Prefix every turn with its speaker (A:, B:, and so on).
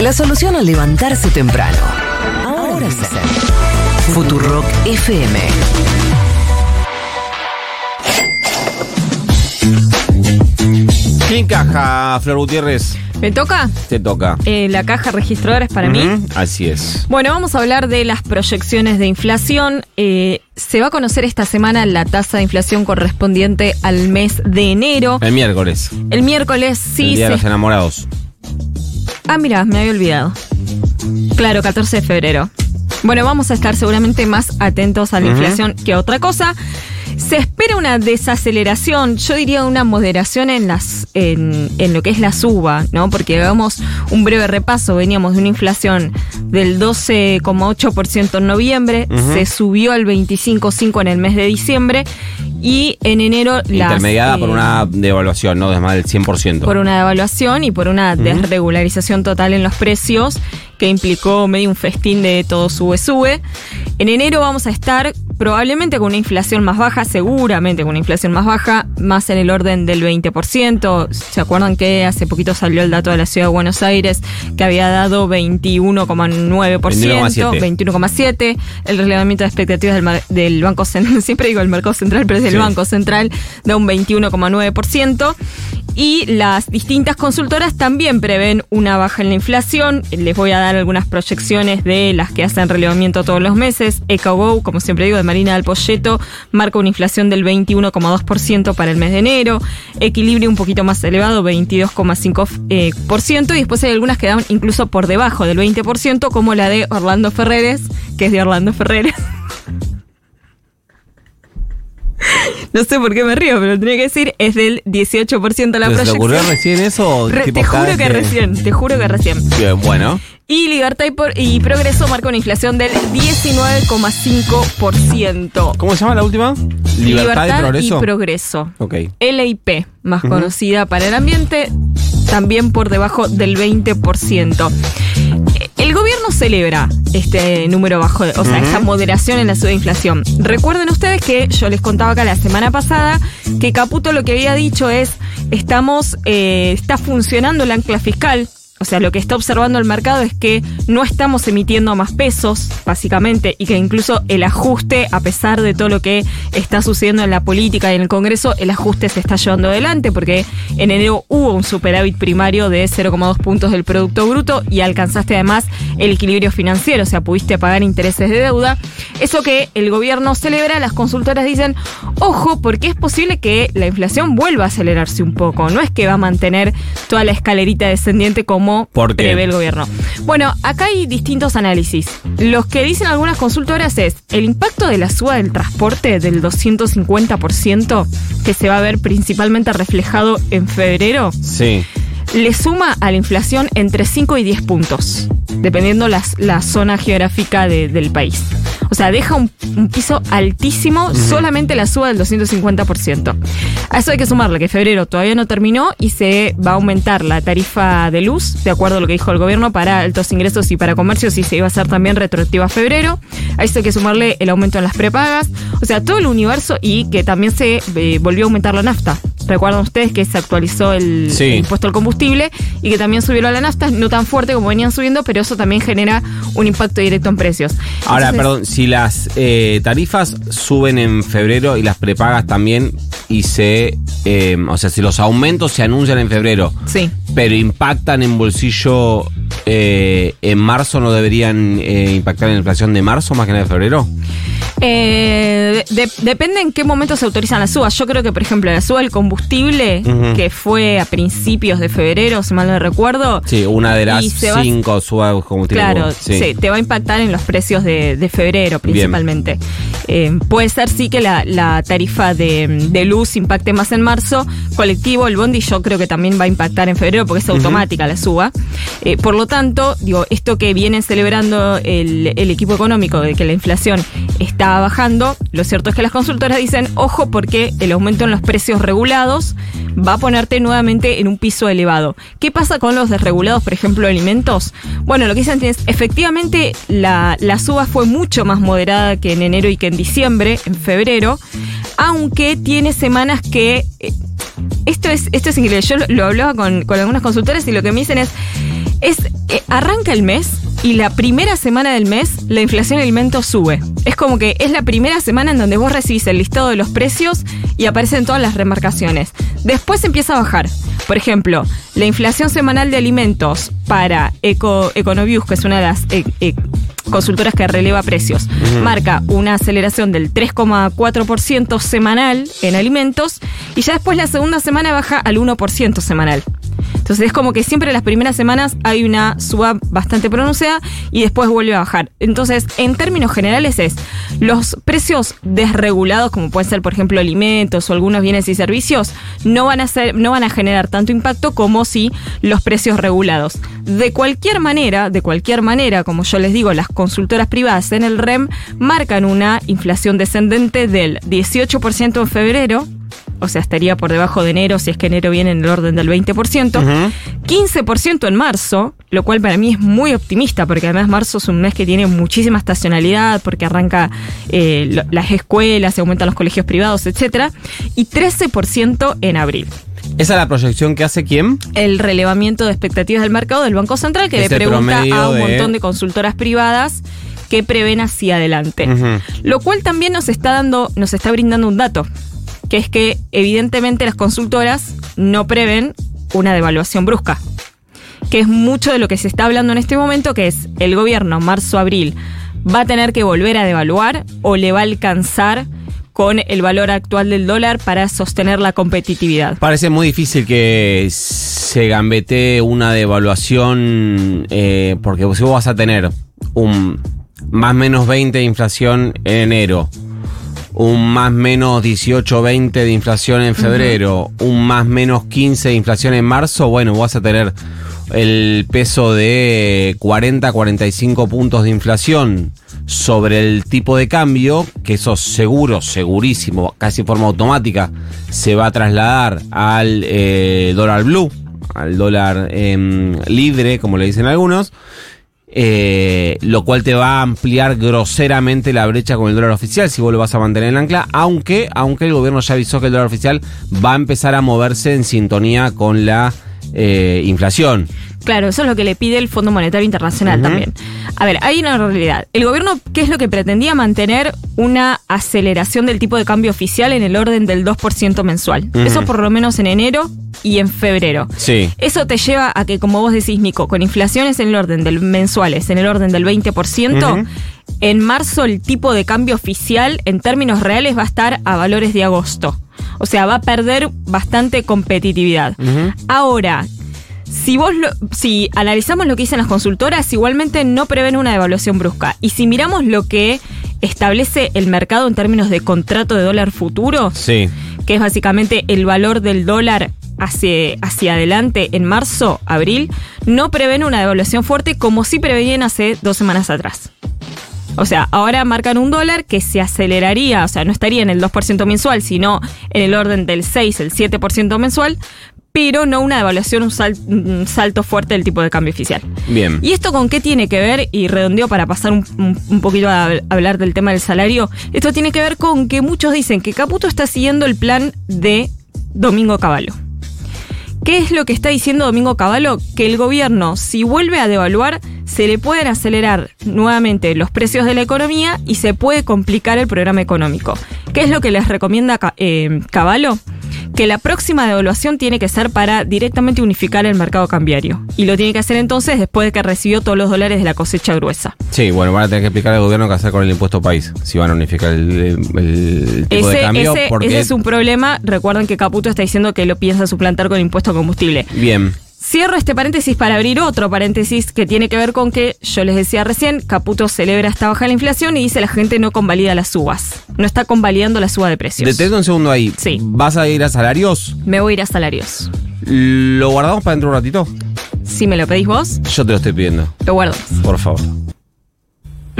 A: La solución al levantarse temprano. Ahora sí. Futurock FM.
B: ¿Quién caja, Flor Gutiérrez?
C: ¿Me toca?
B: Te toca.
C: Eh, la caja registradora es para mí.
B: Así es.
C: Bueno, vamos a hablar de las proyecciones de inflación. Eh, se va a conocer esta semana la tasa de inflación correspondiente al mes de enero.
B: El miércoles.
C: El miércoles sí
B: el día de los enamorados.
C: Ah, mira, me había olvidado. Claro, 14 de febrero. Bueno, vamos a estar seguramente más atentos a la inflación que a otra cosa. Se espera una desaceleración, yo diría una moderación en las en, en lo que es la suba, ¿no? Porque hagamos un breve repaso, veníamos de una inflación del 12,8% en noviembre, se subió al 25,5 en el mes de diciembre y en enero las,
B: Intermediada por
C: eh,
B: una devaluación, ¿no? De más del 100%.
C: por una devaluación y por una desregularización total en los precios que implicó medio un festín de todo sube sube. En enero vamos a estar probablemente con una inflación más baja, seguramente con una inflación más baja, más en el orden del 20%. ¿Se acuerdan que hace poquito salió el dato de la ciudad de Buenos Aires que había dado 21,9%,
B: 21,7.
C: 21,7%? El relevamiento de expectativas del, del Banco Central, siempre digo el Mercado Central, pero es del
B: Sí.
C: Banco Central, da un 21,9%. Y las distintas consultoras también prevén una baja en la inflación. Les voy a dar algunas proyecciones de las que hacen relevamiento todos los meses. EcoGo, como siempre digo, de Marina del Polleto, marca una inflación del 21,2% para el mes de enero. Equilibrio un poquito más elevado, 22,5%. eh, y después hay algunas que dan incluso por debajo del 20%, como la de Orlando Ferreres, que es de Orlando Ferreres. No sé por qué me río, pero tenía que decir, es del 18% la
B: ¿Se te
C: proyección.
B: ocurrió recién eso? o
C: Re-
B: tipo
C: te juro que recién, te juro que recién.
B: Bien, bueno.
C: Y Libertad y, por- y Progreso marca una inflación del 19,5%.
B: ¿Cómo se llama la última? Libertad, y progreso.
C: Progreso.
B: ok.
C: LIP, más conocida para el ambiente, también por debajo del 20%. Celebra este número bajo, o sea, esta moderación en la suba de inflación. Recuerden ustedes que yo les contaba acá la semana pasada que Caputo lo que había dicho es, estamos, eh, está funcionando el ancla fiscal. O sea, lo que está observando el mercado es que no estamos emitiendo más pesos, básicamente, y que incluso el ajuste, a pesar de todo lo que está sucediendo en la política y en el Congreso, el ajuste se está llevando adelante, porque en enero hubo un superávit primario de 0,2 puntos del Producto Bruto y alcanzaste además el equilibrio financiero, o sea, pudiste pagar intereses de deuda. Eso que el gobierno celebra, las consultoras dicen, ojo, porque es posible que la inflación vuelva a acelerarse un poco, no es que va a mantener toda la escalerita descendiente como
B: ¿Por qué?
C: prevé el gobierno. Bueno, acá hay distintos análisis. Los que dicen algunas consultoras es el impacto de la suba del transporte del 250% que se va a ver principalmente reflejado en febrero
B: Sí.
C: Le suma a la inflación entre 5 y 10 puntos, dependiendo las, la zona geográfica de- del país. O sea, deja un, un piso altísimo solamente la suba del 250%. A eso hay que sumarle que febrero todavía no terminó y se va a aumentar la tarifa de luz, de acuerdo a lo que dijo el gobierno, para altos ingresos y para comercios y se iba a hacer también retroactiva a febrero. A eso hay que sumarle el aumento en las prepagas. O sea, todo el universo y que también se eh, volvió a aumentar la nafta. Recuerdan ustedes que se actualizó el,
B: Sí.
C: el impuesto al combustible y que también subió la nafta, no tan fuerte como venían subiendo, pero eso también genera un impacto directo en precios.
B: Ahora,
C: Entonces,
B: perdón, si las eh, tarifas suben en febrero y las prepagas también, y se. eh, o sea, si los aumentos se anuncian en febrero,
C: Sí.
B: pero impactan en bolsillo eh, en marzo, ¿no deberían eh, impactar en la inflación de marzo más que en la de febrero?
C: Eh, de- depende en qué momento se autorizan las subas. Yo creo que, por ejemplo, la suba del combustible, que fue a principios de febrero, si mal no recuerdo.
B: Sí, una de las
C: se va-
B: cinco suba combustible.
C: Claro, sí. te va a impactar en los precios de, de febrero principalmente. Eh, puede ser sí que la, la tarifa de, de luz impacte más en marzo. Colectivo, el bondi, yo creo que también va a impactar en febrero porque es automática la suba. Eh, por lo tanto, digo, esto que viene celebrando el, el equipo económico de que la inflación está bajando, lo cierto es que las consultoras dicen, ojo, porque el aumento en los precios regulados va a ponerte nuevamente en un piso elevado. ¿Qué pasa con los desregulados, por ejemplo, alimentos? Bueno, lo que dicen es, efectivamente, la, la suba fue mucho más moderada que en enero y que en diciembre, en febrero, aunque tiene semanas que... eh, esto es, esto es increíble. Yo lo, hablaba con, con algunas consultoras y lo que me dicen es, Es, eh, arranca el mes y la primera semana del mes la inflación de alimentos sube. Es como que es la primera semana en donde vos recibís el listado de los precios y aparecen todas las remarcaciones. Después empieza a bajar. Por ejemplo, la inflación semanal de alimentos para Eco, Econovius, que es una de las eh, consultoras que releva precios, marca una aceleración del 3,4% semanal en alimentos y ya después la segunda semana baja al 1% semanal. Entonces es como que siempre las primeras semanas hay una suba bastante pronunciada y después vuelve a bajar. Entonces, en términos generales es los precios desregulados, como pueden ser, por ejemplo, alimentos o algunos bienes y servicios, no van a ser, no van a generar tanto impacto como si los precios regulados. De cualquier manera, de cualquier manera, como yo les digo, las consultoras privadas en el REM marcan una inflación descendente del 18% en febrero o sea, estaría por debajo de enero si es que enero viene en el orden del 20%, 15% en marzo, lo cual para mí es muy optimista, porque además marzo es un mes que tiene muchísima estacionalidad, porque arranca eh, las escuelas, se aumentan los colegios privados, etcétera, y 13% en abril.
B: ¿Esa es la proyección que hace quién?
C: El relevamiento de expectativas del mercado del Banco Central, que le pregunta a un montón de consultoras privadas que prevén hacia adelante. Lo cual también nos está dando, nos está brindando un dato que es que evidentemente las consultoras no prevén una devaluación brusca, que es mucho de lo que se está hablando en este momento, que es el gobierno marzo-abril va a tener que volver a devaluar o le va a alcanzar con el valor actual del dólar para sostener la competitividad.
B: Parece muy difícil que se gambete una devaluación eh, porque si vos vas a tener un más menos 20 de inflación en enero, un más menos 18, 20 de inflación en febrero, un más menos 15 de inflación en marzo, bueno, vas a tener el peso de 40, 45 puntos de inflación sobre el tipo de cambio, que eso seguro, segurísimo, casi de forma automática, se va a trasladar al eh, dólar blue, al dólar em, libre, como le dicen algunos. Eh, lo cual te va a ampliar groseramente la brecha con el dólar oficial si vos lo vas a mantener en ancla, aunque, aunque el gobierno ya avisó que el dólar oficial va a empezar a moverse en sintonía con la eh, inflación.
C: Claro, eso es lo que le pide el Fondo Monetario Internacional también. A ver, hay una realidad. El gobierno, ¿qué es lo que pretendía? Mantener una aceleración del tipo de cambio oficial en el orden del 2% mensual. Eso por lo menos en enero y en febrero.
B: Sí.
C: Eso te lleva a que, como vos decís, Nico, con inflaciones en el orden del mensuales, en el orden del 20%, en marzo el tipo de cambio oficial en términos reales va a estar a valores de agosto. O sea, va a perder bastante competitividad. Ahora, si vos si analizamos lo que dicen las consultoras, igualmente no prevén una devaluación brusca. Y si miramos lo que establece el mercado en términos de contrato de dólar futuro,
B: sí.
C: que es básicamente el valor del dólar hacia, hacia adelante en marzo, abril, no prevén una devaluación fuerte como sí preveían hace dos semanas atrás. O sea, ahora marcan un dólar que se aceleraría, o sea, no estaría en el 2% mensual, sino en el orden del 6, el 7% mensual, pero no una devaluación, un, salto fuerte del tipo de cambio oficial.
B: Bien.
C: ¿Y esto con qué tiene que ver? Y redondeo para pasar un, poquito a, a hablar del tema del salario. Esto tiene que ver con que muchos dicen que Caputo está siguiendo el plan de Domingo Cavallo. ¿Qué es lo que está diciendo Domingo Cavallo? Que el gobierno, si vuelve a devaluar, se le pueden acelerar nuevamente los precios de la economía y se puede complicar el programa económico. ¿Qué es lo que les recomienda eh, Cavallo? que la próxima devaluación tiene que ser para directamente unificar el mercado cambiario. Y lo tiene que hacer entonces después de que recibió todos los dólares de la cosecha gruesa.
B: Sí, bueno, van a tener que explicar al gobierno qué hacer con el impuesto país, si van a unificar el, tipo de cambio.
C: Ese, ese es un problema. Recuerden que Caputo está diciendo que lo piensa suplantar con impuesto a combustible.
B: Bien.
C: Cierro este paréntesis para abrir otro paréntesis que tiene que ver con que, yo les decía recién, Caputo celebra esta baja de la inflación y dice la gente no convalida las subas. No está convalidando la suba de precios.
B: Detengo un segundo ahí.
C: Sí.
B: ¿Vas a ir a salarios?
C: Me voy a ir a salarios.
B: ¿Lo guardamos para dentro de un ratito?
C: Si me lo pedís vos.
B: Yo te lo estoy pidiendo.
C: Lo guardo.
B: Por favor.